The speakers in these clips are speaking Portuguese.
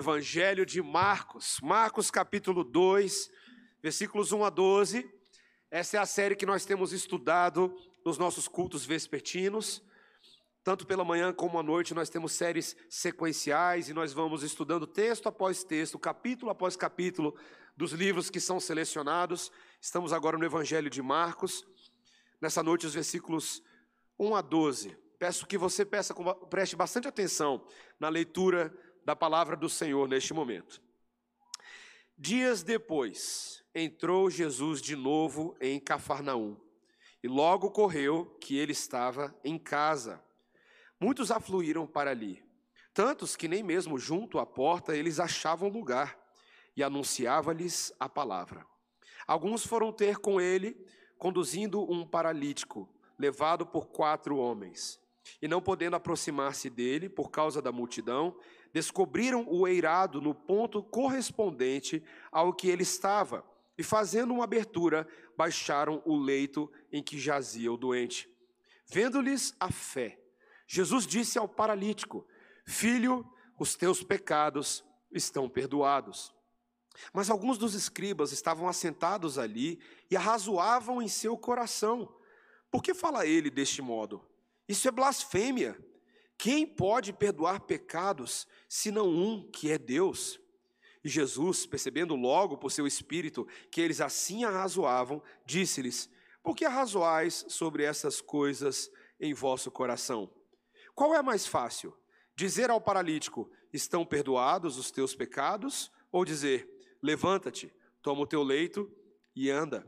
Evangelho de Marcos, Marcos capítulo 2, versículos 1 a 12. Essa é a série que nós temos estudado nos nossos cultos vespertinos. Tanto pela manhã como à noite, nós temos séries sequenciais e nós vamos estudando texto após texto, capítulo após capítulo dos livros que são selecionados. Estamos agora no Evangelho de Marcos. Nessa noite, os versículos 1 a 12. Peço que você peça, preste bastante atenção na leitura da palavra do Senhor neste momento. Dias depois, entrou Jesus de novo em Cafarnaum, e logo correu que ele estava em casa. Muitos afluíram para ali, tantos que nem mesmo junto à porta eles achavam lugar, e anunciava-lhes a palavra. Alguns foram ter com ele, conduzindo um paralítico, levado por quatro homens. E não podendo aproximar-se dele por causa da multidão, descobriram o eirado no ponto correspondente ao que ele estava, e fazendo uma abertura, baixaram o leito em que jazia o doente. Vendo-lhes a fé, Jesus disse ao paralítico: Filho, os teus pecados estão perdoados. Mas alguns dos escribas estavam assentados ali e arrazoavam em seu coração: Por que fala ele deste modo? Isso é blasfêmia. Quem pode perdoar pecados senão um que é Deus? E Jesus, percebendo logo por seu espírito que eles assim arrazoavam, disse-lhes: Por que arrazoais sobre essas coisas em vosso coração? Qual é mais fácil? Dizer ao paralítico: Estão perdoados os teus pecados? Ou dizer: Levanta-te, toma o teu leito e anda?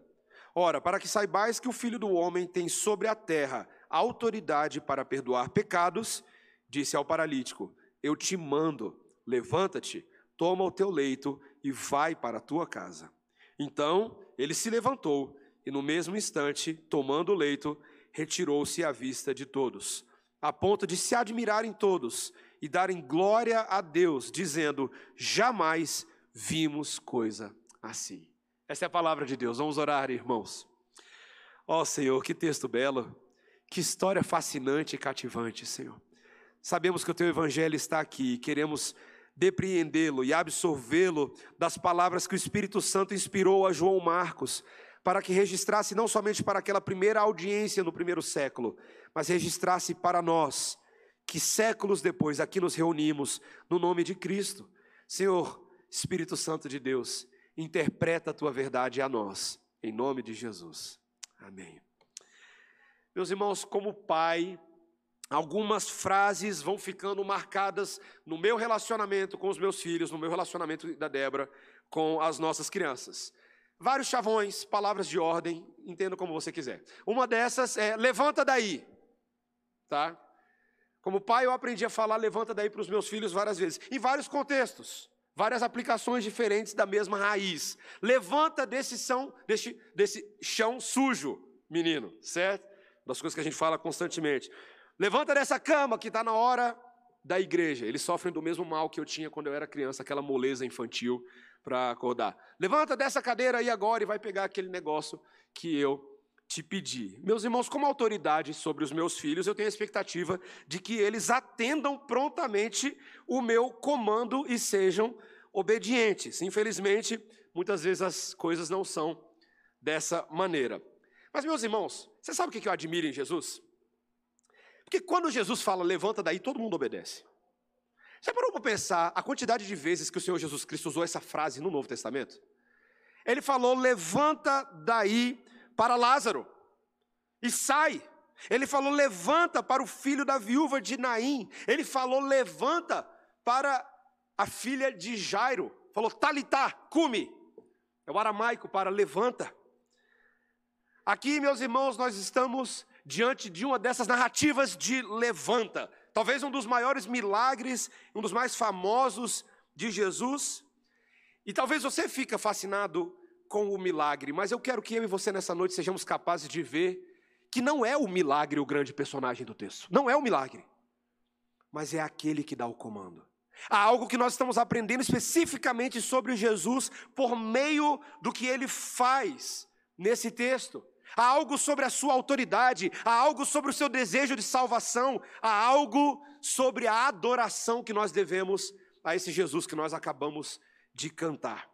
Ora, para que saibais que o filho do homem tem sobre a terra autoridade para perdoar pecados, disse ao paralítico: Eu te mando, levanta-te, toma o teu leito e vai para a tua casa. Então ele se levantou e, no mesmo instante, tomando o leito, retirou-se à vista de todos, a ponto de se admirarem todos e darem glória a Deus, dizendo: Jamais vimos coisa assim. Essa é a palavra de Deus. Vamos orar, irmãos. Ó oh, Senhor, que texto belo, que história fascinante e cativante, Senhor. Sabemos que o teu evangelho está aqui e queremos depreendê-lo e absorvê-lo das palavras que o Espírito Santo inspirou a João Marcos, para que registrasse não somente para aquela primeira audiência no primeiro século, mas registrasse para nós, que séculos depois aqui nos reunimos no nome de Cristo. Senhor, Espírito Santo de Deus, interpreta a tua verdade a nós, em nome de Jesus. Amém. Meus irmãos, como pai, Algumas frases vão ficando marcadas no meu relacionamento com os meus filhos, no meu relacionamento da Débora com as nossas crianças. Vários chavões, palavras de ordem, entenda como você quiser. Uma dessas é levanta daí. Tá? Como pai, eu aprendi a falar levanta daí para os meus filhos várias vezes, em vários contextos, várias aplicações diferentes da mesma raiz. Levanta desse, são, desse, desse chão sujo, menino, certo? Das coisas que a gente fala constantemente. Levanta dessa cama que está na hora da igreja. Eles sofrem do mesmo mal que eu tinha quando eu era criança, aquela moleza infantil para acordar. Levanta dessa cadeira aí agora e vai pegar aquele negócio que eu te pedi. Meus irmãos, como autoridade sobre os meus filhos, eu tenho a expectativa de que eles atendam prontamente o meu comando e sejam obedientes. Infelizmente, muitas vezes as coisas não são dessa maneira. Mas, meus irmãos, você sabe o que eu admiro em Jesus? Porque quando Jesus fala, levanta daí, todo mundo obedece. Você parou para pensar a quantidade de vezes que o Senhor Jesus Cristo usou essa frase no Novo Testamento? Ele falou, levanta daí para Lázaro e sai. Ele falou, levanta para o filho da viúva de Naim. Ele falou, levanta para a filha de Jairo. Falou, talitá, cume. É o aramaico para levanta. Aqui, meus irmãos, nós estamos diante de uma dessas narrativas de levanta. Talvez um dos maiores milagres, um dos mais famosos de Jesus. E talvez você fique fascinado com o milagre, mas eu quero que eu e você nessa noite sejamos capazes de ver que não é o milagre o grande personagem do texto. Não é o milagre. Mas é aquele que dá o comando. Há algo que nós estamos aprendendo especificamente sobre Jesus por meio do que ele faz nesse texto há algo sobre a sua autoridade, há algo sobre o seu desejo de salvação, há algo sobre a adoração que nós devemos a esse Jesus que nós acabamos de cantar.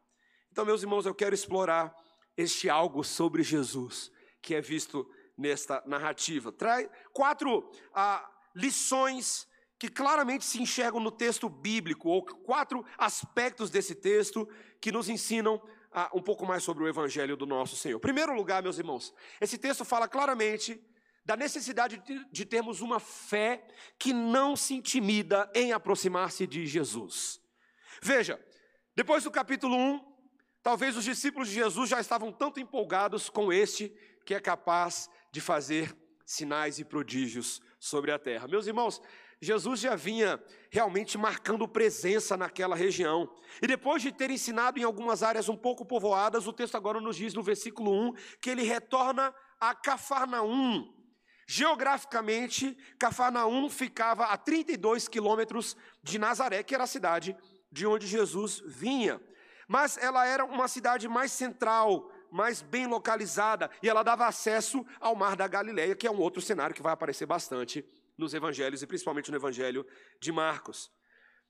Então, meus irmãos, eu quero explorar este algo sobre Jesus que é visto nesta narrativa. Traz quatro ah, lições que claramente se enxergam no texto bíblico, ou quatro aspectos desse texto que nos ensinam um pouco mais sobre o evangelho do nosso Senhor. Primeiro lugar, meus irmãos, esse texto fala claramente da necessidade de, de termos uma fé que não se intimida em aproximar-se de Jesus. Veja, depois do capítulo 1, talvez os discípulos de Jesus já estavam tanto empolgados com este que é capaz de fazer sinais e prodígios sobre a terra. Meus irmãos, Jesus já vinha realmente marcando presença naquela região. E depois de ter ensinado em algumas áreas um pouco povoadas, o texto agora nos diz no versículo 1 que ele retorna a Cafarnaum. Geograficamente, Cafarnaum ficava a 32 quilômetros de Nazaré, que era a cidade de onde Jesus vinha. Mas ela era uma cidade mais central, mais bem localizada, e ela dava acesso ao Mar da Galileia, que é um outro cenário que vai aparecer bastante nos evangelhos, e principalmente no evangelho de Marcos.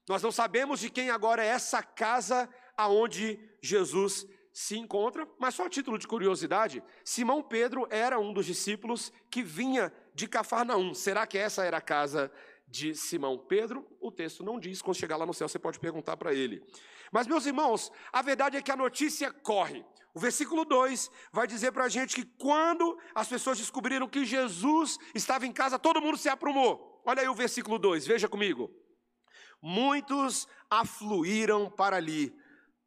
Nós não sabemos de quem agora é essa casa aonde Jesus se encontra, mas só a título de curiosidade, Simão Pedro era um dos discípulos que vinha de Cafarnaum. Será que essa era a casa de Simão Pedro? O texto não diz, quando chegar lá no céu você pode perguntar para ele. Mas, meus irmãos, a verdade é que a notícia corre. O versículo 2 vai dizer para a gente que quando as pessoas descobriram que Jesus estava em casa, todo mundo se aprumou. Olha aí o versículo 2, veja comigo. Muitos afluíram para ali,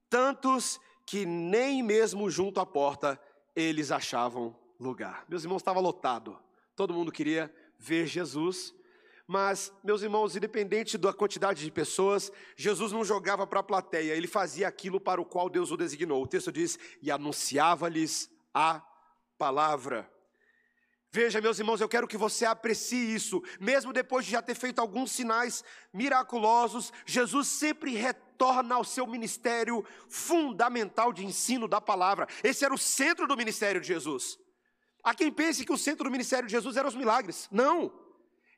tantos que nem mesmo junto à porta eles achavam lugar. Meus irmãos, estava lotado. Todo mundo queria ver Jesus mas, meus irmãos, independente da quantidade de pessoas, Jesus não jogava para a plateia, ele fazia aquilo para o qual Deus o designou. O texto diz: e anunciava-lhes a palavra. Veja, meus irmãos, eu quero que você aprecie isso. Mesmo depois de já ter feito alguns sinais miraculosos, Jesus sempre retorna ao seu ministério fundamental de ensino da palavra. Esse era o centro do ministério de Jesus. Há quem pense que o centro do ministério de Jesus eram os milagres. Não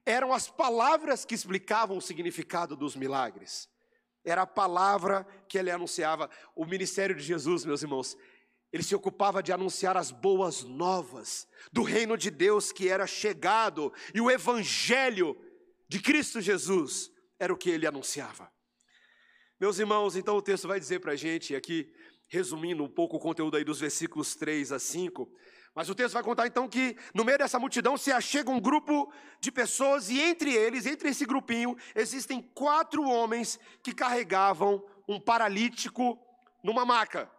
eram as palavras que explicavam o significado dos milagres. Era a palavra que ele anunciava. O ministério de Jesus, meus irmãos, ele se ocupava de anunciar as boas novas do reino de Deus que era chegado, e o evangelho de Cristo Jesus era o que ele anunciava. Meus irmãos, então o texto vai dizer para a gente, aqui, resumindo um pouco o conteúdo aí dos versículos 3 a 5, mas o texto vai contar então que no meio dessa multidão se achega um grupo de pessoas e entre eles, entre esse grupinho, existem quatro homens que carregavam um paralítico numa maca.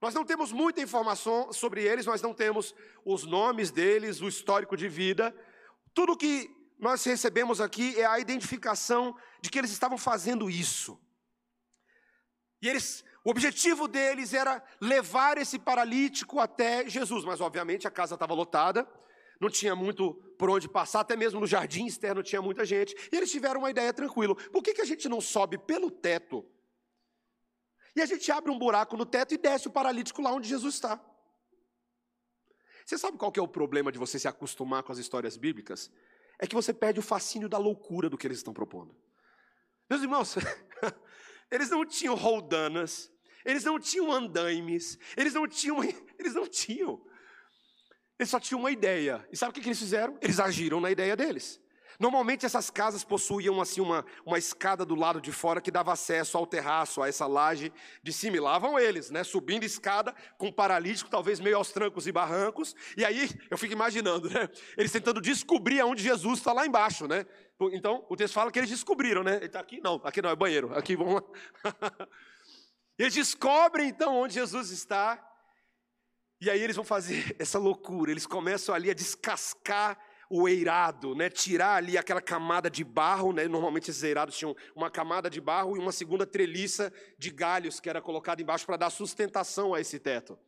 Nós não temos muita informação sobre eles, nós não temos os nomes deles, o histórico de vida. Tudo que nós recebemos aqui é a identificação de que eles estavam fazendo isso. E eles o objetivo deles era levar esse paralítico até Jesus, mas obviamente a casa estava lotada, não tinha muito por onde passar, até mesmo no jardim externo tinha muita gente. E eles tiveram uma ideia tranquila: por que, que a gente não sobe pelo teto? E a gente abre um buraco no teto e desce o paralítico lá onde Jesus está. Você sabe qual é o problema de você se acostumar com as histórias bíblicas? É que você perde o fascínio da loucura do que eles estão propondo. Meus irmãos, Eles não tinham roldanas, eles não tinham andaimes, eles não tinham, eles não tinham. Eles só tinham uma ideia. E sabe o que, eles fizeram? Eles agiram na ideia deles. Normalmente essas casas possuíam assim uma, uma escada do lado de fora que dava acesso ao terraço, a essa laje de cima. E lá vão eles, né? Subindo escada com paralítico, talvez meio aos trancos e barrancos. E aí eu fico imaginando, né? Eles tentando descobrir aonde Jesus está lá embaixo, né? Então o texto fala que eles descobriram, né? Ele está aqui? Não, aqui não, é banheiro. Aqui vamos lá. eles descobrem então onde Jesus está. E aí eles vão fazer essa loucura. Eles começam ali a descascar o eirado, né? tirar ali aquela camada de barro, né? normalmente esses eirados tinham uma camada de barro e uma segunda treliça de galhos que era colocada embaixo para dar sustentação a esse teto.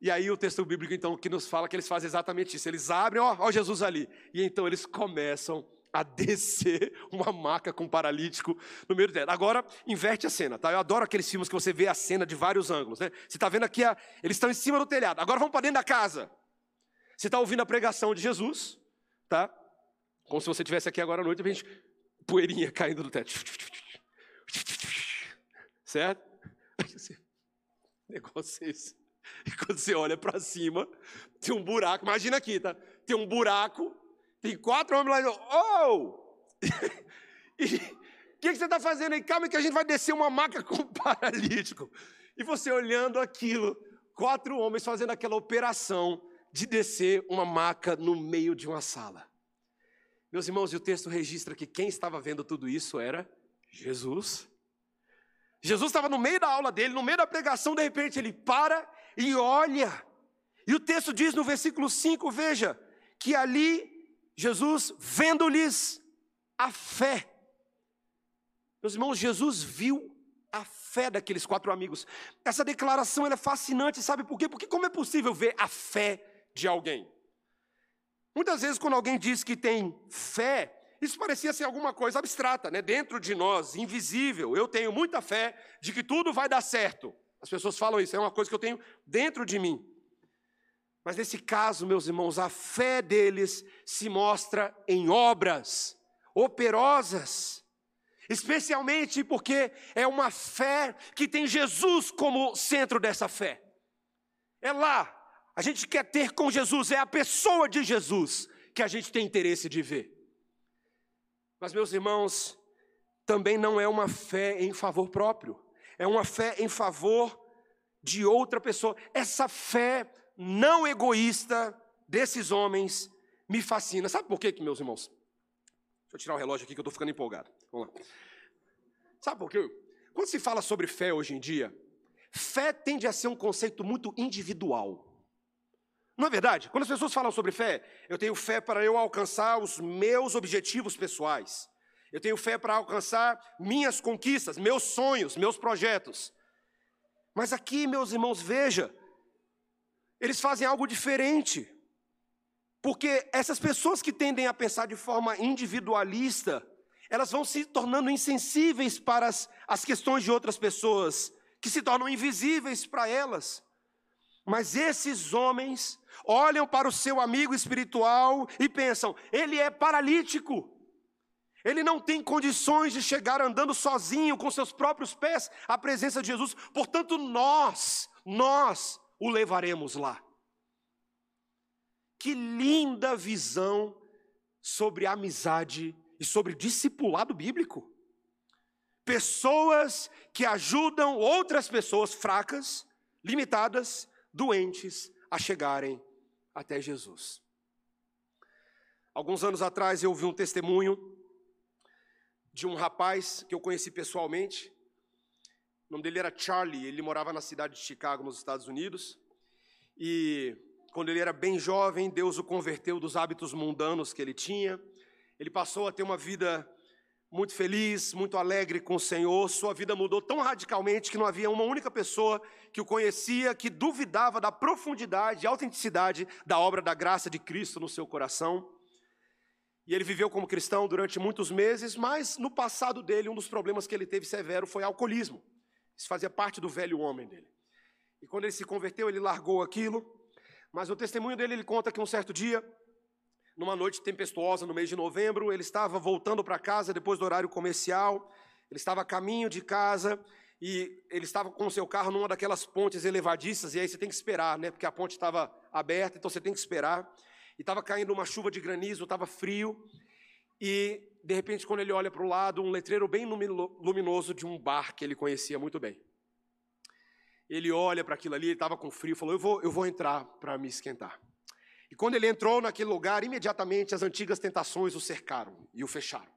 E aí o texto bíblico então que nos fala que eles fazem exatamente isso. Eles abrem, ó, ó Jesus ali. E então eles começam a descer uma maca com um paralítico no meio do teto. Agora, inverte a cena, tá? Eu adoro aqueles filmes que você vê a cena de vários ângulos, né? Você está vendo aqui, a... eles estão em cima do telhado. Agora vamos para dentro da casa. Você está ouvindo a pregação de Jesus, tá? Como se você estivesse aqui agora à noite, gente, poeirinha caindo do teto. Certo? Negócio é esse. E quando você olha para cima, tem um buraco. Imagina aqui, tá? Tem um buraco, tem quatro homens lá. Oh! e o que, que, você está fazendo aí? Calma que a gente vai descer uma maca com um paralítico. E você olhando aquilo, quatro homens fazendo aquela operação de descer uma maca no meio de uma sala. Meus irmãos, e o texto registra que quem estava vendo tudo isso era Jesus. Jesus estava no meio da aula dele, no meio da pregação, de repente ele para e olha. E o texto diz no versículo 5, veja, que ali Jesus, vendo-lhes a fé. Meus irmãos, Jesus viu a fé daqueles quatro amigos. Essa declaração é fascinante, sabe por quê? Porque como é possível ver a fé de alguém? Muitas vezes, quando alguém diz que tem fé, isso parecia ser alguma coisa abstrata, né? dentro de nós, invisível. Eu tenho muita fé de que tudo vai dar certo. As pessoas falam isso, é uma coisa que eu tenho dentro de mim. Mas nesse caso, meus irmãos, a fé deles se mostra em obras operosas, especialmente porque é uma fé que tem Jesus como centro dessa fé. É lá, a gente quer ter com Jesus, é a pessoa de Jesus que a gente tem interesse de ver. Mas, meus irmãos, também não é uma fé em favor próprio, é uma fé em favor de outra pessoa. Essa fé não egoísta desses homens me fascina. Sabe por quê, meus irmãos? Deixa eu tirar o relógio aqui que eu estou ficando empolgado. Vamos lá. Sabe por quê? Quando se fala sobre fé hoje em dia, fé tende a ser um conceito muito individual. Não é verdade? Quando as pessoas falam sobre fé, eu tenho fé para eu alcançar os meus objetivos pessoais. Eu tenho fé para alcançar minhas conquistas, meus sonhos, meus projetos. Mas aqui, meus irmãos, veja, eles fazem algo diferente. Porque essas pessoas que tendem a pensar de forma individualista, elas vão se tornando insensíveis para as, as questões de outras pessoas, que se tornam invisíveis para elas. Mas esses homens olham para o seu amigo espiritual e pensam: ele é paralítico. Ele não tem condições de chegar andando sozinho com seus próprios pés à presença de Jesus. Portanto, nós, nós o levaremos lá. Que linda visão sobre amizade e sobre discipulado bíblico. Pessoas que ajudam outras pessoas fracas, limitadas, doentes a chegarem até Jesus. Alguns anos atrás eu ouvi um testemunho de um rapaz que eu conheci pessoalmente. O nome dele era Charlie, ele morava na cidade de Chicago, nos Estados Unidos. E quando ele era bem jovem, Deus o converteu dos hábitos mundanos que ele tinha. Ele passou a ter uma vida muito feliz, muito alegre com o Senhor. Sua vida mudou tão radicalmente que não havia uma única pessoa que o conhecia que duvidava da profundidade e autenticidade da obra da graça de Cristo no seu coração. E ele viveu como cristão durante muitos meses, mas no passado dele, um dos problemas que ele teve severo foi alcoolismo. Isso fazia parte do velho homem dele. E quando ele se converteu, ele largou aquilo. Mas no testemunho dele, ele conta que um certo dia numa noite tempestuosa no mês de novembro, ele estava voltando para casa depois do horário comercial, ele estava a caminho de casa e ele estava com o seu carro numa daquelas pontes elevadiças, e aí você tem que esperar, né? Porque a ponte estava aberta, então você tem que esperar. E estava caindo uma chuva de granizo, estava frio, e de repente, quando ele olha para o lado, um letreiro bem luminoso de um bar que ele conhecia muito bem. Ele olha para aquilo ali, ele estava com frio, falou: eu vou, eu vou entrar para me esquentar. E quando ele entrou naquele lugar, imediatamente as antigas tentações o cercaram e o fecharam.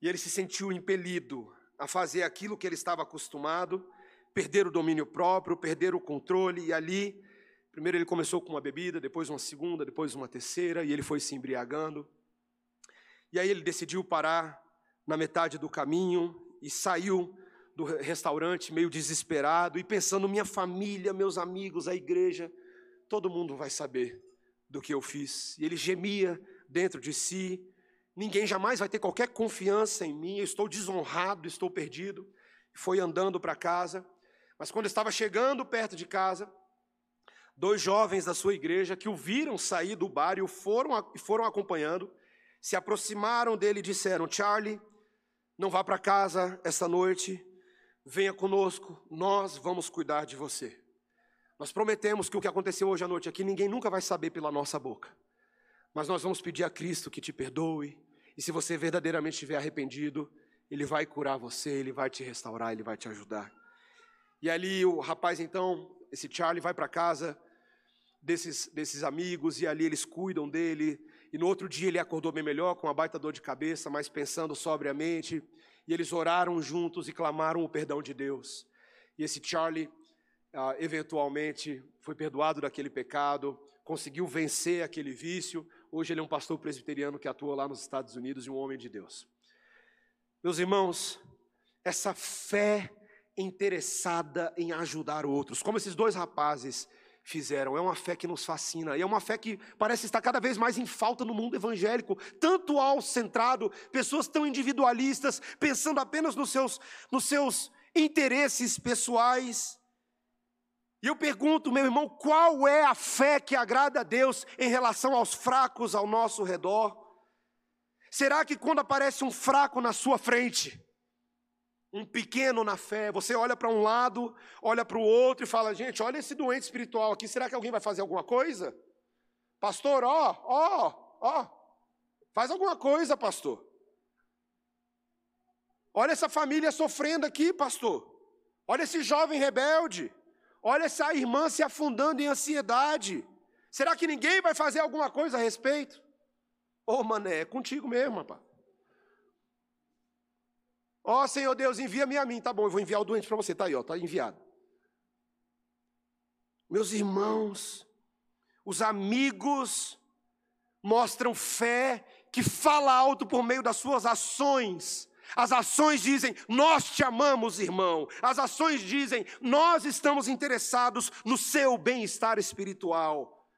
E ele se sentiu impelido a fazer aquilo que ele estava acostumado, perder o domínio próprio, perder o controle, e ali, primeiro ele começou com uma bebida, depois uma segunda, depois uma terceira, e ele foi se embriagando. E aí ele decidiu parar na metade do caminho e saiu do restaurante meio desesperado e pensando: minha família, meus amigos, a igreja todo mundo vai saber do que eu fiz. E ele gemia dentro de si: ninguém jamais vai ter qualquer confiança em mim, eu estou desonrado, estou perdido. Foi andando para casa, mas quando estava chegando perto de casa, dois jovens da sua igreja que o viram sair do bar e o foram, foram acompanhando, se aproximaram dele e disseram: Charlie, não vá para casa esta noite, venha conosco, nós vamos cuidar de você. Nós prometemos que o que aconteceu hoje à noite aqui ninguém nunca vai saber pela nossa boca. Mas nós vamos pedir a Cristo que te perdoe, e se você verdadeiramente estiver arrependido, Ele vai curar você, Ele vai te restaurar, Ele vai te ajudar. E ali o rapaz, então, esse Charlie, vai para casa desses, desses amigos, e ali eles cuidam dele. E no outro dia ele acordou bem melhor, com uma baita dor de cabeça, mas pensando sobriamente. E eles oraram juntos e clamaram o perdão de Deus. E esse Charlie, ah, eventualmente, foi perdoado daquele pecado, conseguiu vencer aquele vício. Hoje ele é um pastor presbiteriano que atua lá nos Estados Unidos e um homem de Deus. Meus irmãos, essa fé interessada em ajudar outros, como esses dois rapazes fizeram. É uma fé que nos fascina. E é uma fé que parece estar cada vez mais em falta no mundo evangélico. Tanto ao centrado, pessoas tão individualistas, pensando apenas nos seus, nos seus interesses pessoais. E eu pergunto, meu irmão, qual é a fé que agrada a Deus em relação aos fracos ao nosso redor? Será que quando aparece um fraco na sua frente, um pequeno na fé, você olha para um lado, olha para o outro e fala: gente, olha esse doente espiritual aqui, será que alguém vai fazer alguma coisa? Pastor, ó, ó, ó, faz alguma coisa, pastor. Olha essa família sofrendo aqui, pastor. Olha esse jovem rebelde. Olha essa irmã se afundando em ansiedade. Será que ninguém vai fazer alguma coisa a respeito? Ô, oh, mané, é contigo mesmo, rapaz. Ó oh, Senhor Deus, envia-me a mim. Tá bom, eu vou enviar o doente para você. Tá aí, ó, tá enviado. Meus irmãos, os amigos mostram fé que fala alto por meio das suas ações. As ações dizem, nós te amamos, irmão. As ações dizem, nós estamos interessados no seu bem-estar espiritual.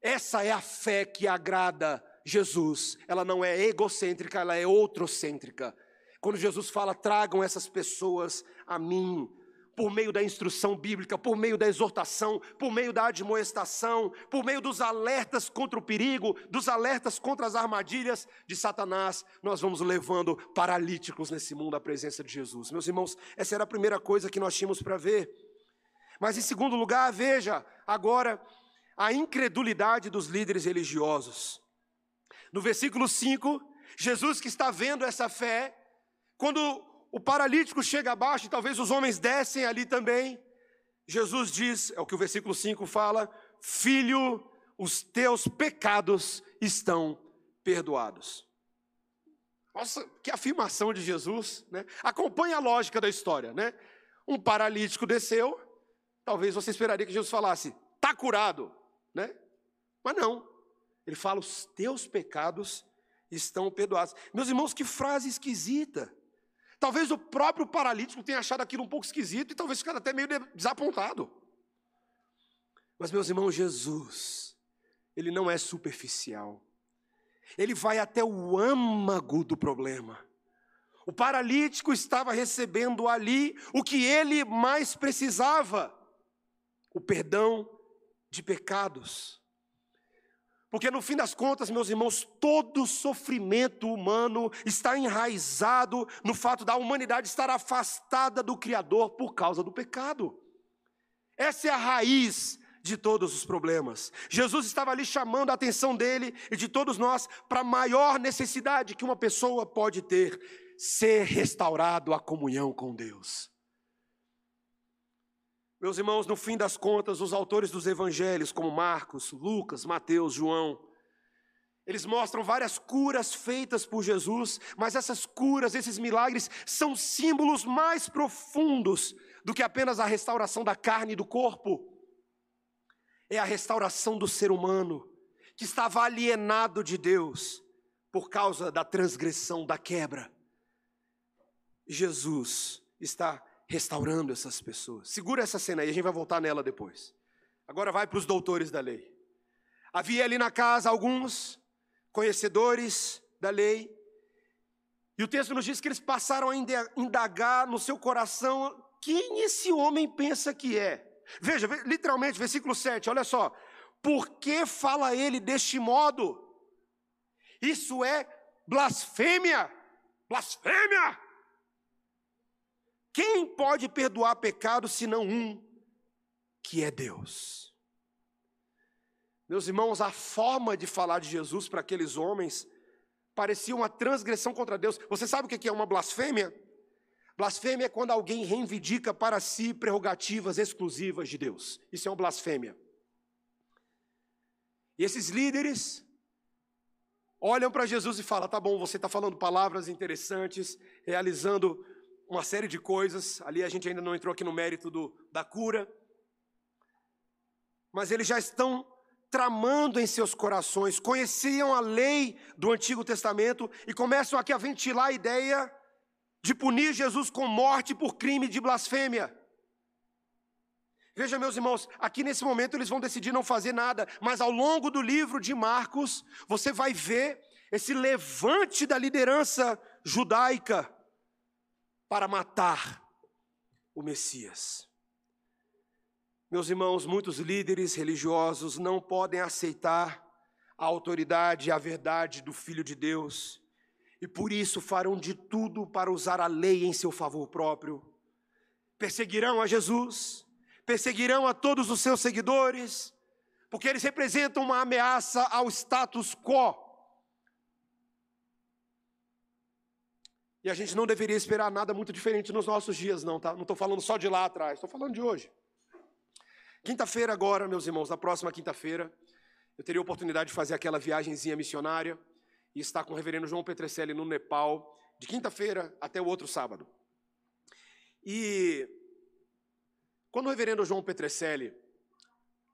Essa é a fé que agrada Jesus. Ela não é egocêntrica, ela é outrocêntrica. Quando Jesus fala, tragam essas pessoas a mim, por meio da instrução bíblica, por meio da exortação, por meio da admoestação, por meio dos alertas contra o perigo, dos alertas contra as armadilhas de Satanás, nós vamos levando paralíticos nesse mundo à presença de Jesus. Meus irmãos, essa era a primeira coisa que nós tínhamos para ver. Mas em segundo lugar, veja agora a incredulidade dos líderes religiosos. No versículo 5, Jesus que está vendo essa fé, quando o paralítico chega abaixo, e talvez os homens descem ali também, Jesus diz, é o que o versículo 5 fala: Filho, os teus pecados estão perdoados. Nossa, que afirmação de Jesus, né? Acompanhe a lógica da história, né? Um paralítico desceu, talvez você esperaria que Jesus falasse, está curado, né? Mas não. Ele fala, os teus pecados estão perdoados. Meus irmãos, que frase esquisita. Talvez o próprio paralítico tenha achado aquilo um pouco esquisito e talvez ficado até meio desapontado. Mas, meus irmãos, Jesus, ele não é superficial. Ele vai até o âmago do problema. O paralítico estava recebendo ali o que ele mais precisava: o perdão de pecados. Porque no fim das contas, meus irmãos, todo sofrimento humano está enraizado no fato da humanidade estar afastada do Criador por causa do pecado. Essa é a raiz de todos os problemas. Jesus estava ali chamando a atenção dele e de todos nós para a maior necessidade que uma pessoa pode ter: ser restaurado a comunhão com Deus. Meus irmãos, no fim das contas, os autores dos evangelhos, como Marcos, Lucas, Mateus, João, eles mostram várias curas feitas por Jesus, mas essas curas, esses milagres, são símbolos mais profundos do que apenas a restauração da carne e do corpo. É a restauração do ser humano, que estava alienado de Deus por causa da transgressão, da quebra. Jesus está restaurando essas pessoas. Segura essa cena aí, a gente vai voltar nela depois. Agora vai para os doutores da lei. Havia ali na casa alguns conhecedores da lei, e o texto nos diz que eles passaram a indagar no seu coração quem esse homem pensa que é. Veja, literalmente, versículo 7, olha só. Por que fala ele deste modo? Isso é blasfêmia! Blasfêmia! Quem pode perdoar pecado senão um, que é Deus? Meus irmãos, a forma de falar de Jesus para aqueles homens parecia uma transgressão contra Deus. Você sabe o que é uma blasfêmia? Blasfêmia é quando alguém reivindica para si prerrogativas exclusivas de Deus. Isso é uma blasfêmia. E esses líderes olham para Jesus e falam: tá bom, você está falando palavras interessantes, realizando uma série de coisas. Ali a gente ainda não entrou aqui no mérito do, da cura. Mas eles já estão tramando em seus corações, conheciam a lei do Antigo Testamento e começam aqui a ventilar a ideia de punir Jesus com morte por crime de blasfêmia. Veja, meus irmãos, aqui nesse momento eles vão decidir não fazer nada, mas ao longo do livro de Marcos, você vai ver esse levante da liderança judaica para matar o Messias. Meus irmãos, muitos líderes religiosos não podem aceitar a autoridade e a verdade do Filho de Deus e por isso farão de tudo para usar a lei em seu favor próprio. Perseguirão a Jesus, perseguirão a todos os seus seguidores, porque eles representam uma ameaça ao status quo. E a gente não deveria esperar nada muito diferente nos nossos dias, não, tá? Não estou falando só de lá atrás, estou falando de hoje. Quinta-feira, agora, meus irmãos, na próxima quinta-feira, eu teria a oportunidade de fazer aquela viagemzinha missionária e está com o reverendo João Petrecelli no Nepal, de quinta-feira até o outro sábado. E quando o reverendo João Petrecelli,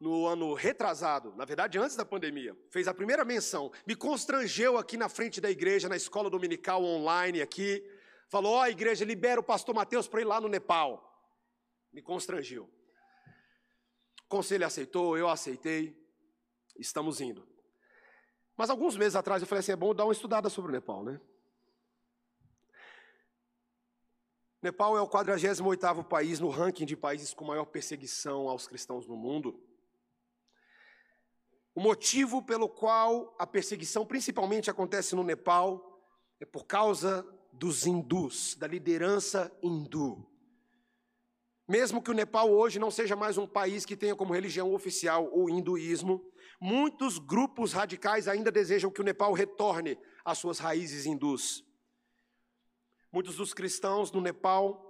no ano retrasado, na verdade antes da pandemia, fez a primeira menção, me constrangeu aqui na frente da igreja, na escola dominical online aqui, falou: Ó, oh, igreja, libera o pastor Mateus para ir lá no Nepal. Me constrangiu. O conselho aceitou, eu aceitei, estamos indo. Mas alguns meses atrás eu falei assim: é bom dar uma estudada sobre o Nepal, né? Nepal é o 48º país no ranking de países com maior perseguição aos cristãos no mundo. O motivo pelo qual a perseguição principalmente acontece no Nepal é por causa dos hindus, da liderança hindu. Mesmo que o Nepal hoje não seja mais um país que tenha como religião oficial o hinduísmo, Muitos grupos radicais ainda desejam que o Nepal retorne às suas raízes hindus. Muitos dos cristãos no Nepal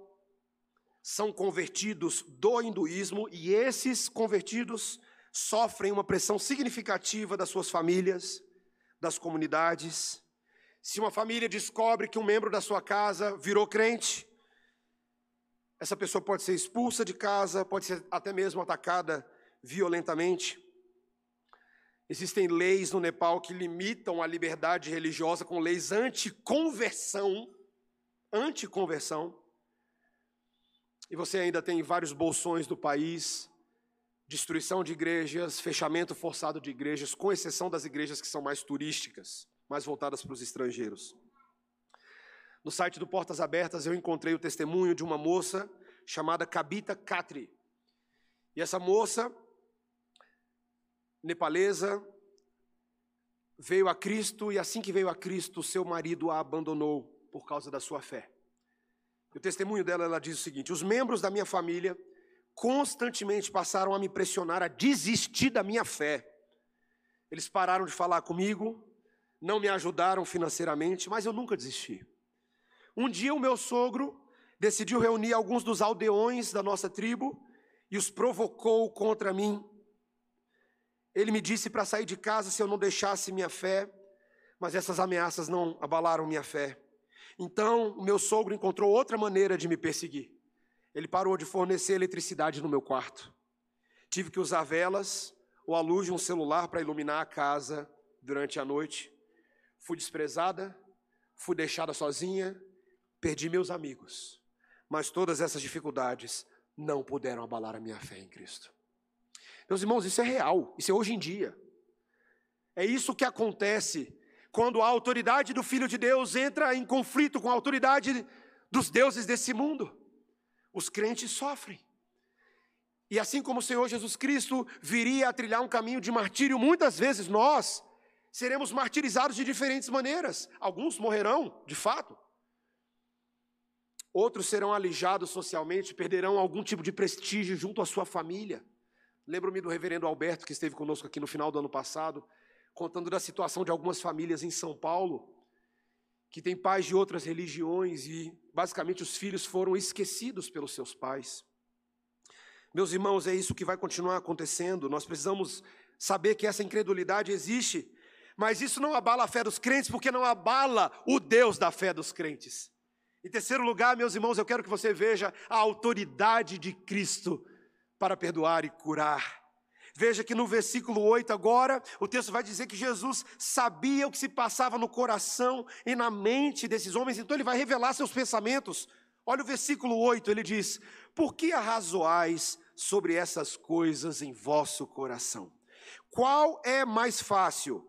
são convertidos do hinduísmo e esses convertidos sofrem uma pressão significativa das suas famílias, das comunidades. Se uma família descobre que um membro da sua casa virou crente, essa pessoa pode ser expulsa de casa, pode ser até mesmo atacada violentamente. Existem leis no Nepal que limitam a liberdade religiosa com leis anti-conversão. Anti-conversão. E você ainda tem vários bolsões do país, destruição de igrejas, fechamento forçado de igrejas, com exceção das igrejas que são mais turísticas, mais voltadas para os estrangeiros. No site do Portas Abertas eu encontrei o testemunho de uma moça chamada Kabita Katri. E essa moça nepalesa, veio a Cristo e assim que veio a Cristo, seu marido a abandonou por causa da sua fé. O testemunho dela, ela diz o seguinte: os membros da minha família constantemente passaram a me pressionar a desistir da minha fé. Eles pararam de falar comigo, não me ajudaram financeiramente, mas eu nunca desisti. Um dia o meu sogro decidiu reunir alguns dos aldeões da nossa tribo e os provocou contra mim ele me disse para sair de casa se eu não deixasse minha fé, mas essas ameaças não abalaram minha fé. Então, o meu sogro encontrou outra maneira de me perseguir. Ele parou de fornecer eletricidade no meu quarto. Tive que usar velas ou a luz de um celular para iluminar a casa durante a noite. Fui desprezada, fui deixada sozinha, perdi meus amigos. Mas todas essas dificuldades não puderam abalar a minha fé em Cristo. Meus irmãos, isso é real, isso é hoje em dia. É isso que acontece quando a autoridade do Filho de Deus entra em conflito com a autoridade dos deuses desse mundo. Os crentes sofrem. E assim como o Senhor Jesus Cristo viria a trilhar um caminho de martírio, muitas vezes nós seremos martirizados de diferentes maneiras. Alguns morrerão, de fato. Outros serão alijados socialmente, perderão algum tipo de prestígio junto à sua família. Lembro-me do reverendo Alberto, que esteve conosco aqui no final do ano passado, contando da situação de algumas famílias em São Paulo, que têm pais de outras religiões e, basicamente, os filhos foram esquecidos pelos seus pais. Meus irmãos, é isso que vai continuar acontecendo. Nós precisamos saber que essa incredulidade existe, mas isso não abala a fé dos crentes, porque não abala o Deus da fé dos crentes. Em terceiro lugar, meus irmãos, eu quero que você veja a autoridade de Cristo para perdoar e curar. Veja que no versículo 8 agora, o texto vai dizer que Jesus sabia o que se passava no coração e na mente desses homens, então ele vai revelar seus pensamentos. Olha o versículo 8, ele diz: Por que arrazoais sobre essas coisas em vosso coração? Qual é mais fácil,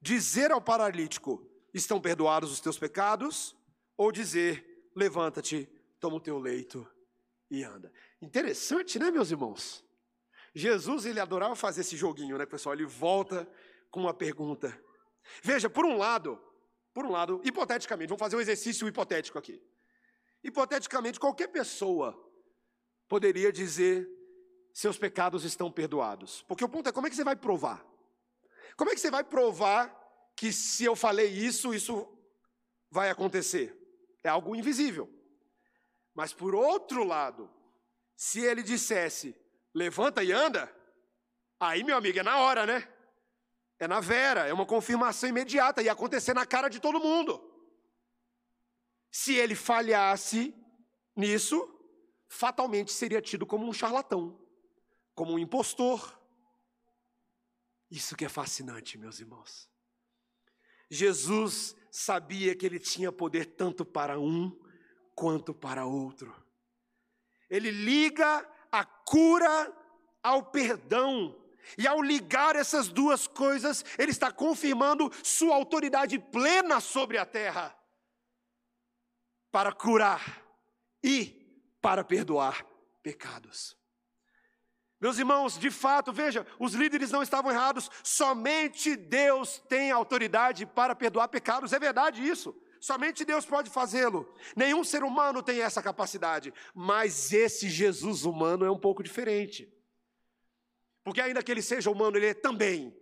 dizer ao paralítico: Estão perdoados os teus pecados? Ou dizer: Levanta-te, toma o teu leito e anda. Interessante, né, meus irmãos? Jesus, ele adorava fazer esse joguinho, né, pessoal? Ele volta com uma pergunta. Veja, por um lado, por um lado, hipoteticamente, vamos fazer um exercício hipotético aqui. Hipoteticamente, qualquer pessoa poderia dizer seus pecados estão perdoados. Porque o ponto é como é que você vai provar? Como é que você vai provar que se eu falei isso, isso vai acontecer? É algo invisível. Mas por outro lado, se ele dissesse, levanta e anda, aí, meu amigo, é na hora, né? É na vera, é uma confirmação imediata, ia acontecer na cara de todo mundo. Se ele falhasse nisso, fatalmente seria tido como um charlatão, como um impostor. Isso que é fascinante, meus irmãos. Jesus sabia que ele tinha poder tanto para um quanto para outro. Ele liga a cura ao perdão. E ao ligar essas duas coisas, ele está confirmando sua autoridade plena sobre a terra para curar e para perdoar pecados. Meus irmãos, de fato, veja, os líderes não estavam errados, somente Deus tem autoridade para perdoar pecados, é verdade isso. Somente Deus pode fazê-lo. Nenhum ser humano tem essa capacidade. Mas esse Jesus humano é um pouco diferente. Porque, ainda que ele seja humano, ele é também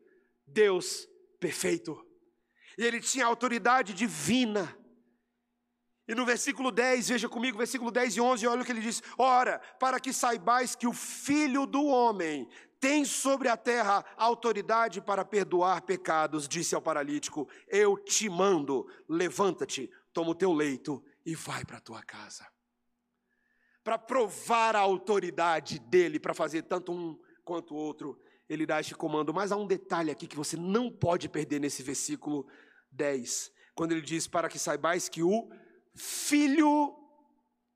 Deus perfeito. E ele tinha autoridade divina. E no versículo 10, veja comigo, versículo 10 e 11, olha o que ele diz: Ora, para que saibais que o Filho do Homem tem sobre a terra autoridade para perdoar pecados, disse ao paralítico: Eu te mando, levanta-te, toma o teu leito e vai para a tua casa. Para provar a autoridade dele para fazer tanto um quanto o outro, ele dá este comando. Mas há um detalhe aqui que você não pode perder nesse versículo 10, quando ele diz: Para que saibais que o Filho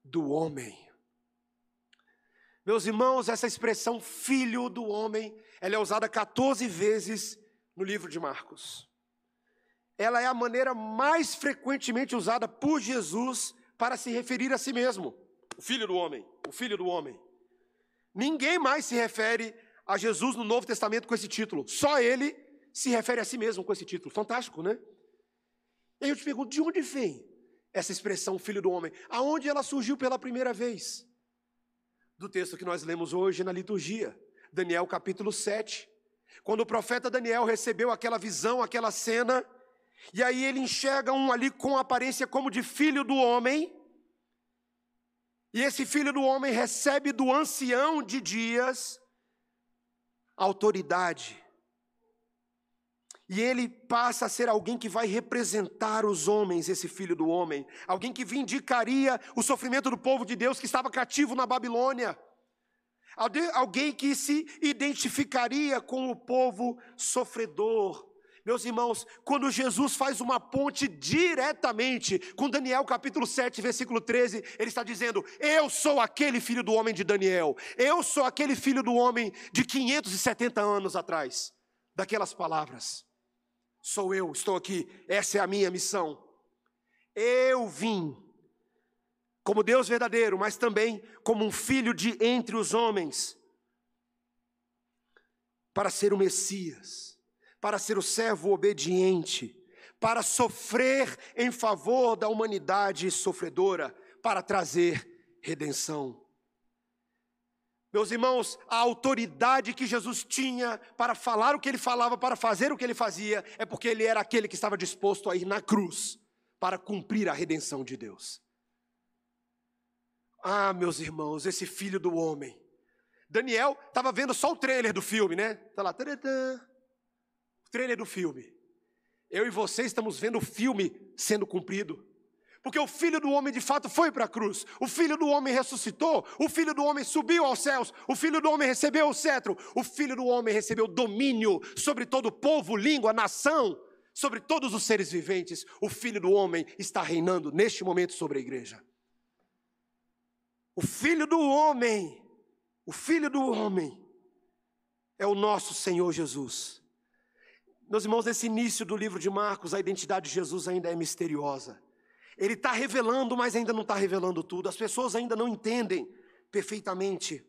do Homem meus irmãos, essa expressão filho do homem, ela é usada 14 vezes no livro de Marcos. Ela é a maneira mais frequentemente usada por Jesus para se referir a si mesmo, o filho do homem, o filho do homem. Ninguém mais se refere a Jesus no Novo Testamento com esse título, só ele se refere a si mesmo com esse título. Fantástico, né? E aí eu te pergunto, de onde vem essa expressão filho do homem? Aonde ela surgiu pela primeira vez? Do texto que nós lemos hoje na liturgia, Daniel capítulo 7. Quando o profeta Daniel recebeu aquela visão, aquela cena, e aí ele enxerga um ali com aparência como de filho do homem, e esse filho do homem recebe do ancião de dias autoridade. E ele passa a ser alguém que vai representar os homens, esse filho do homem, alguém que vindicaria o sofrimento do povo de Deus que estava cativo na Babilônia, alguém que se identificaria com o povo sofredor. Meus irmãos, quando Jesus faz uma ponte diretamente com Daniel capítulo 7, versículo 13, ele está dizendo: Eu sou aquele filho do homem de Daniel, eu sou aquele filho do homem de 570 anos atrás, daquelas palavras sou eu, estou aqui, essa é a minha missão. Eu vim como Deus verdadeiro, mas também como um filho de entre os homens, para ser o Messias, para ser o servo obediente, para sofrer em favor da humanidade sofredora, para trazer redenção. Meus irmãos, a autoridade que Jesus tinha para falar o que ele falava, para fazer o que ele fazia, é porque ele era aquele que estava disposto a ir na cruz para cumprir a redenção de Deus. Ah, meus irmãos, esse filho do homem. Daniel estava vendo só o trailer do filme, né? Está lá, o trailer do filme. Eu e você estamos vendo o filme sendo cumprido. Porque o filho do homem de fato foi para a cruz, o filho do homem ressuscitou, o filho do homem subiu aos céus, o filho do homem recebeu o cetro, o filho do homem recebeu domínio sobre todo povo, língua, nação, sobre todos os seres viventes. O filho do homem está reinando neste momento sobre a igreja. O filho do homem, o filho do homem, é o nosso Senhor Jesus. Meus irmãos, nesse início do livro de Marcos, a identidade de Jesus ainda é misteriosa. Ele está revelando, mas ainda não está revelando tudo. As pessoas ainda não entendem perfeitamente.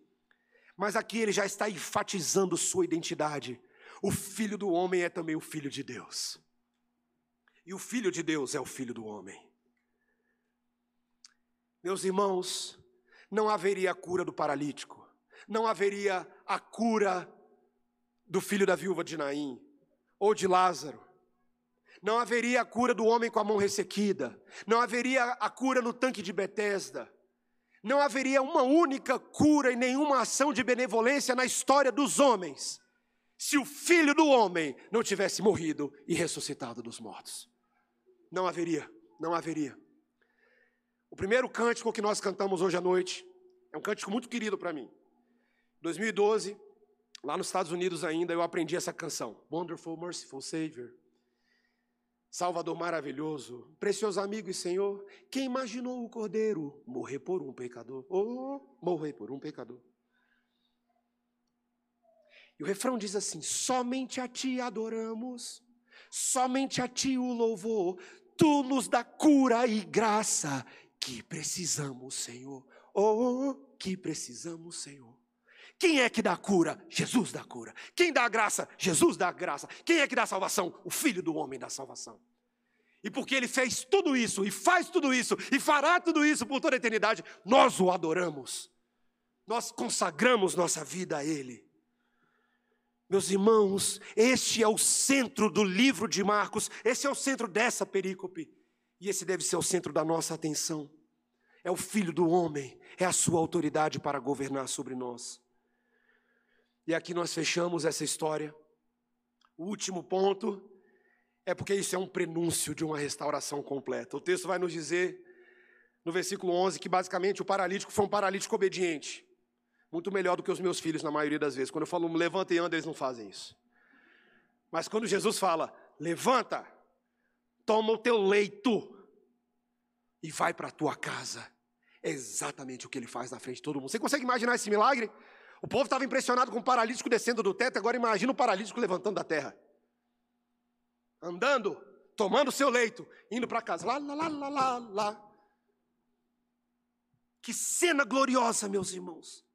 Mas aqui ele já está enfatizando sua identidade. O filho do homem é também o filho de Deus. E o filho de Deus é o filho do homem. Meus irmãos, não haveria a cura do paralítico, não haveria a cura do filho da viúva de Naim ou de Lázaro, não haveria a cura do homem com a mão ressequida, não haveria a cura no tanque de Betesda, não haveria uma única cura e nenhuma ação de benevolência na história dos homens, se o filho do homem não tivesse morrido e ressuscitado dos mortos. Não haveria, não haveria. O primeiro cântico que nós cantamos hoje à noite é um cântico muito querido para mim. 2012, lá nos Estados Unidos ainda, eu aprendi essa canção. Wonderful, Merciful Savior. Salvador maravilhoso, precioso amigo e Senhor, quem imaginou o Cordeiro morrer por um pecador? Oh, morrer por um pecador. E o refrão diz assim: somente a Ti adoramos, somente a Ti o louvor, Tu nos dá cura e graça que precisamos, Senhor. Oh, que precisamos, Senhor. Quem é que dá cura? Jesus dá cura. Quem dá graça? Jesus dá graça. Quem é que dá salvação? O Filho do homem dá salvação. E porque ele fez tudo isso, e faz tudo isso, e fará tudo isso por toda a eternidade, nós o adoramos. Nós consagramos nossa vida a Ele. Meus irmãos, este é o centro do livro de Marcos, esse é o centro dessa perícope, e esse deve ser o centro da nossa atenção. É o Filho do Homem, é a sua autoridade para governar sobre nós. E aqui nós fechamos essa história. O último ponto é porque isso é um prenúncio de uma restauração completa. O texto vai nos dizer, no versículo 11, que basicamente o paralítico foi um paralítico obediente. Muito melhor do que os meus filhos, na maioria das vezes. Quando eu falo levanta e anda, eles não fazem isso. Mas quando Jesus fala, levanta, toma o teu leito e vai para a tua casa. É exatamente o que ele faz na frente de todo mundo. Você consegue imaginar esse milagre? O povo estava impressionado com o paralítico descendo do teto, agora imagina o paralítico levantando da terra. Andando, tomando seu leito, indo para casa. Lá, lá, lá, lá, lá, lá. Que cena gloriosa, meus irmãos.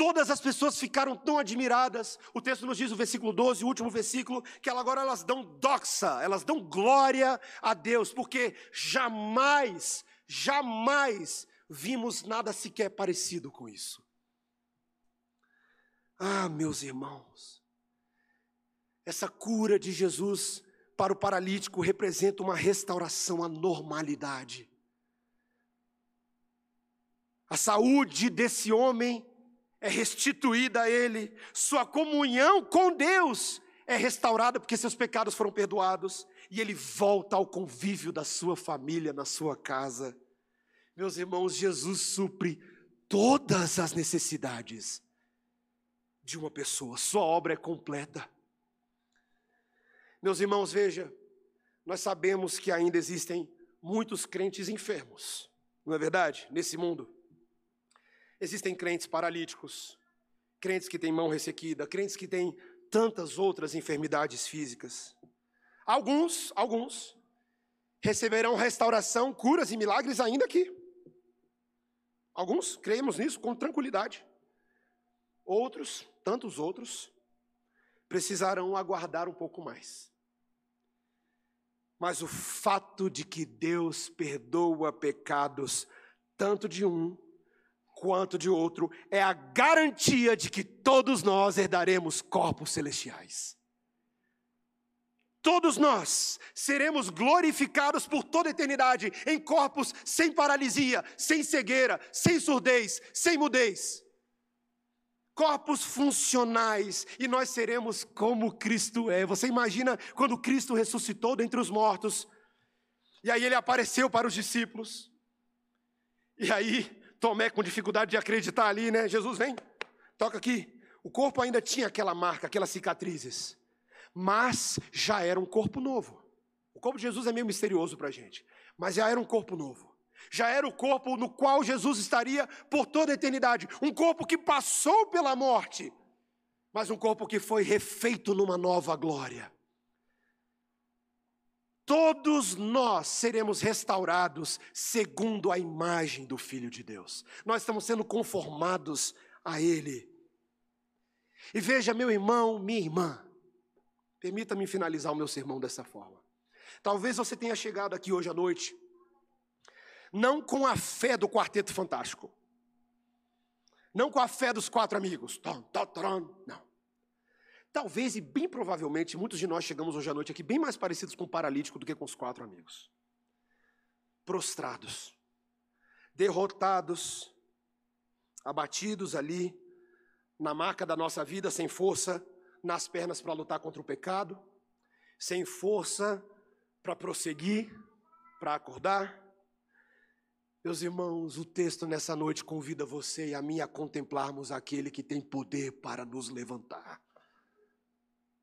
Todas as pessoas ficaram tão admiradas. O texto nos diz, o versículo 12, o último versículo, que agora elas dão doxa, elas dão glória a Deus, porque jamais, jamais vimos nada sequer parecido com isso. Ah, meus irmãos, essa cura de Jesus para o paralítico representa uma restauração à normalidade. A saúde desse homem é restituída a ele, sua comunhão com Deus é restaurada porque seus pecados foram perdoados e ele volta ao convívio da sua família, na sua casa. Meus irmãos, Jesus supre todas as necessidades de uma pessoa, sua obra é completa. Meus irmãos, veja, nós sabemos que ainda existem muitos crentes enfermos, não é verdade? Nesse mundo. Existem crentes paralíticos, crentes que têm mão ressequida, crentes que têm tantas outras enfermidades físicas. Alguns, alguns, receberão restauração, curas e milagres ainda aqui. Alguns cremos nisso com tranquilidade. Outros, tantos outros, precisarão aguardar um pouco mais. Mas o fato de que Deus perdoa pecados, tanto de um quanto de outro, é a garantia de que todos nós herdaremos corpos celestiais. Todos nós seremos glorificados por toda a eternidade em corpos sem paralisia, sem cegueira, sem surdez, sem mudez. Corpos funcionais e nós seremos como Cristo é. Você imagina quando Cristo ressuscitou dentre os mortos, e aí ele apareceu para os discípulos, e aí Tomé com dificuldade de acreditar ali, né? Jesus vem, toca aqui. O corpo ainda tinha aquela marca, aquelas cicatrizes mas já era um corpo novo. O corpo de Jesus é meio misterioso para a gente, mas já era um corpo novo. Já era o corpo no qual Jesus estaria por toda a eternidade. Um corpo que passou pela morte, mas um corpo que foi refeito numa nova glória. Todos nós seremos restaurados segundo a imagem do Filho de Deus. Nós estamos sendo conformados a Ele. E veja, meu irmão, minha irmã, Permita-me finalizar o meu sermão dessa forma. Talvez você tenha chegado aqui hoje à noite, não com a fé do quarteto fantástico, não com a fé dos quatro amigos, não. Talvez e bem provavelmente muitos de nós chegamos hoje à noite aqui bem mais parecidos com o paralítico do que com os quatro amigos. Prostrados, derrotados, abatidos ali, na marca da nossa vida, sem força, nas pernas para lutar contra o pecado, sem força para prosseguir, para acordar. Meus irmãos, o texto nessa noite convida você e a mim a contemplarmos aquele que tem poder para nos levantar.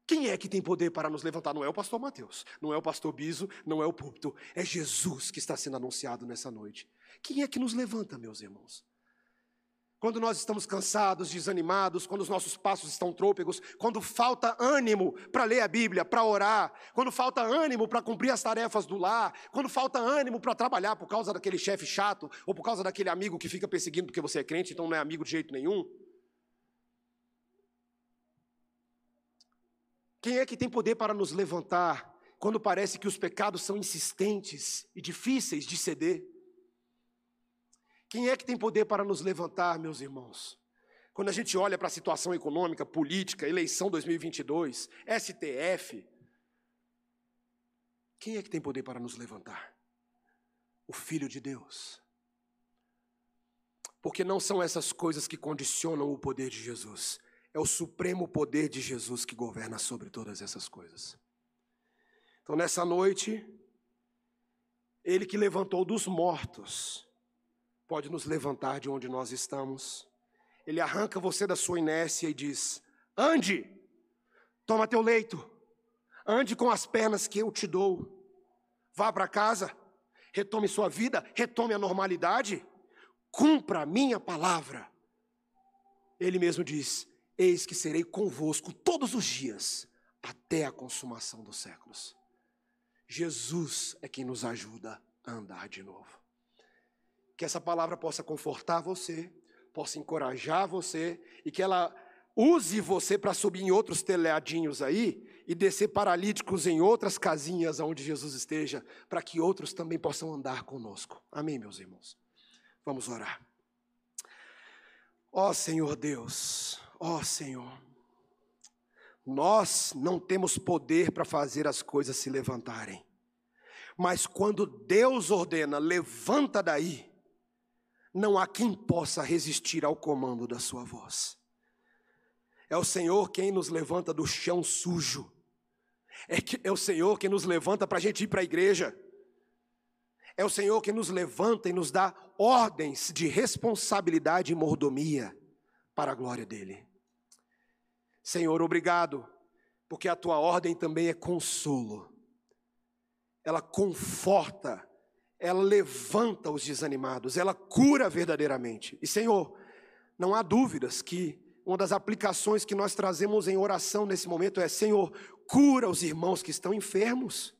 Quem é que tem poder para nos levantar? Não é o pastor Mateus, não é o pastor Biso, não é o púlpito, é Jesus que está sendo anunciado nessa noite. Quem é que nos levanta, meus irmãos? Quando nós estamos cansados, desanimados, quando os nossos passos estão trôpegos, quando falta ânimo para ler a Bíblia, para orar, quando falta ânimo para cumprir as tarefas do lar, quando falta ânimo para trabalhar por causa daquele chefe chato, ou por causa daquele amigo que fica perseguindo porque você é crente, então não é amigo de jeito nenhum. Quem é que tem poder para nos levantar quando parece que os pecados são insistentes e difíceis de ceder? Quem é que tem poder para nos levantar, meus irmãos? Quando a gente olha para a situação econômica, política, eleição 2022, STF, quem é que tem poder para nos levantar? O Filho de Deus. Porque não são essas coisas que condicionam o poder de Jesus, é o supremo poder de Jesus que governa sobre todas essas coisas. Então, nessa noite, Ele que levantou dos mortos, pode nos levantar de onde nós estamos. Ele arranca você da sua inércia e diz: ande, toma teu leito, ande com as pernas que eu te dou, vá para casa, retome sua vida, retome a normalidade, cumpra a minha palavra. Ele mesmo diz: Eis que serei convosco todos os dias, até a consumação dos séculos. Jesus é quem nos ajuda a andar de novo. Que essa palavra possa confortar você, possa encorajar você e que ela use você para subir em outros telhadinhos aí e descer paralíticos em outras casinhas onde Jesus esteja, para que outros também possam andar conosco. Amém, meus irmãos. Vamos orar. Ó oh, Senhor Deus, ó oh, Senhor, nós não temos poder para fazer as coisas se levantarem. Mas quando Deus ordena, levanta daí, não há quem possa resistir ao comando da sua voz. É o Senhor quem nos levanta do chão sujo. É, que, é o Senhor quem nos levanta para a gente ir para a igreja. É o Senhor quem nos levanta e nos dá ordens de responsabilidade e mordomia para a glória dEle. Senhor, obrigado, porque a tua ordem também é consolo. Ela conforta ela levanta os desanimados, ela cura verdadeiramente. E Senhor, não há dúvidas que uma das aplicações que nós trazemos em oração nesse momento é: Senhor, cura os irmãos que estão enfermos.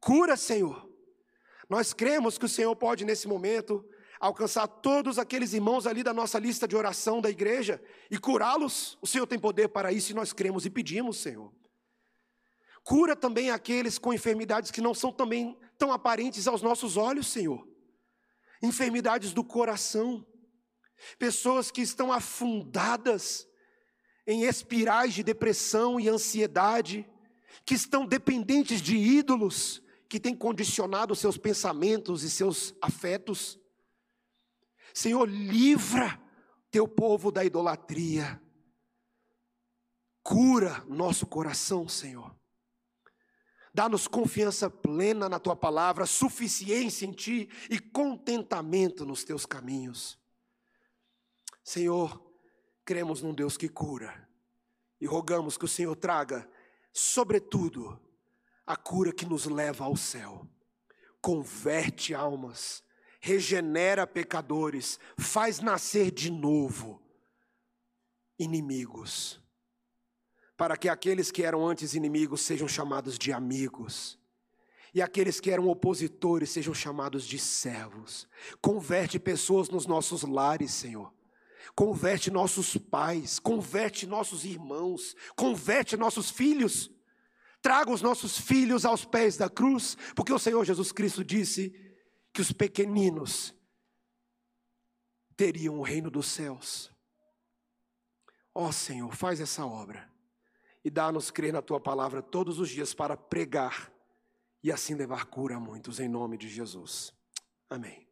Cura, Senhor. Nós cremos que o Senhor pode, nesse momento, alcançar todos aqueles irmãos ali da nossa lista de oração da igreja e curá-los. O Senhor tem poder para isso e nós cremos e pedimos, Senhor. Cura também aqueles com enfermidades que não são também tão aparentes aos nossos olhos, Senhor. Enfermidades do coração, pessoas que estão afundadas em espirais de depressão e ansiedade, que estão dependentes de ídolos, que têm condicionado seus pensamentos e seus afetos. Senhor, livra teu povo da idolatria. Cura nosso coração, Senhor. Dá-nos confiança plena na tua palavra, suficiência em ti e contentamento nos teus caminhos. Senhor, cremos num Deus que cura e rogamos que o Senhor traga, sobretudo, a cura que nos leva ao céu. Converte almas, regenera pecadores, faz nascer de novo inimigos, para que aqueles que eram antes inimigos sejam chamados de amigos. E aqueles que eram opositores sejam chamados de servos. Converte pessoas nos nossos lares, Senhor converte nossos pais, converte nossos irmãos, converte nossos filhos. Traga os nossos filhos aos pés da cruz, porque o Senhor Jesus Cristo disse que os pequeninos teriam o reino dos céus. Ó Senhor, faz essa obra e dá-nos crer na tua palavra todos os dias para pregar e assim levar cura a muitos, em nome de Jesus. Amém.